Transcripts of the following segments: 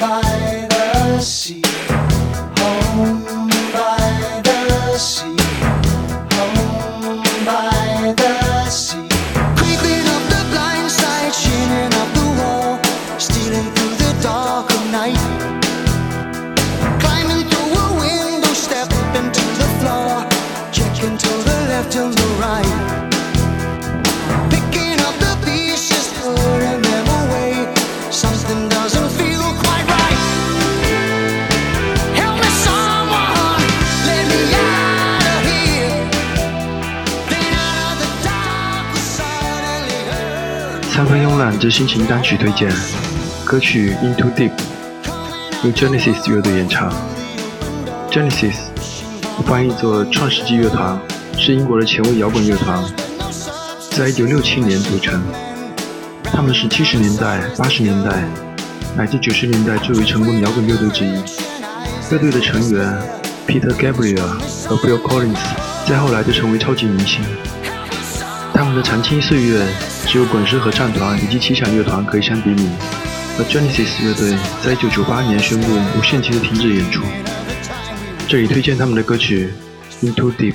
by the sea. 三分慵懒之心情单曲推荐，歌曲《Into Deep》由 Genesis 乐队演唱。Genesis 翻译作创世纪乐团，是英国的前卫摇滚乐团，在1967年组成。他们是70年代、80年代乃至90年代最为成功的摇滚乐队之一。乐队的成员 Peter Gabriel 和 Bill Collins 在后来都成为超级明星。他们的长青岁月。只有滚石合唱团以及奇想乐团可以相比拟，而 Genesis 乐队在1998年宣布无限期的停止演出。这里推荐他们的歌曲《Into Deep》。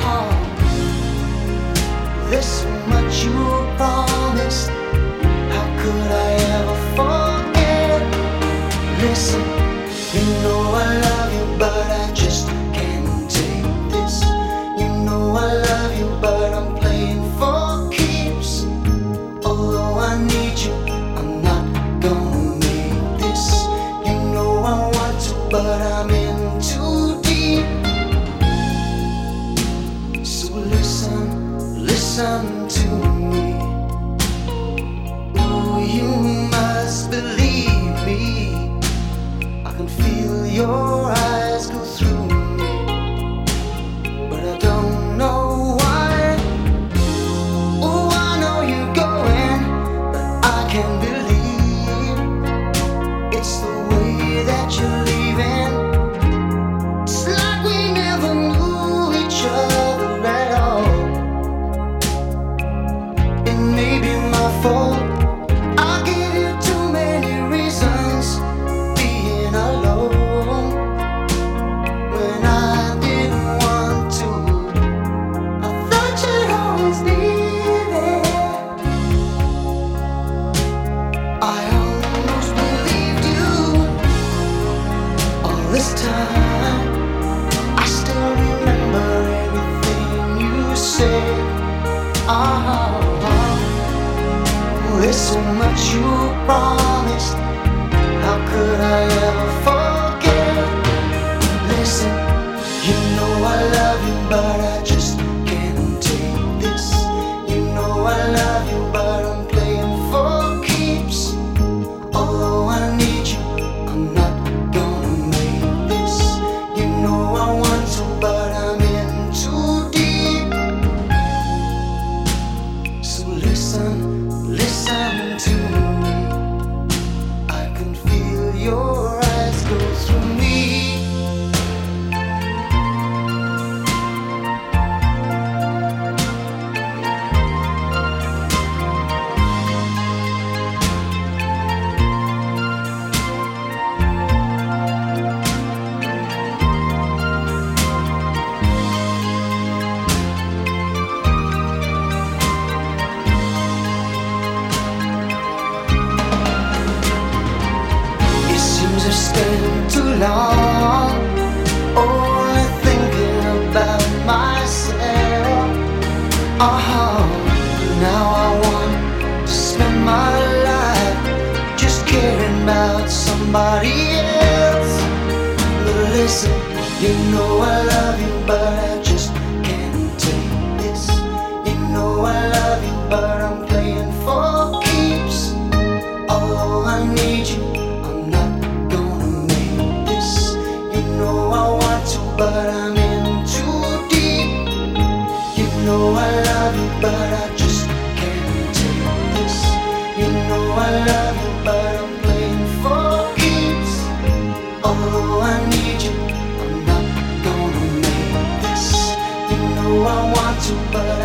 You know I love you, but I just much you promised. How could I ever forget? You know I love you, but I to burn.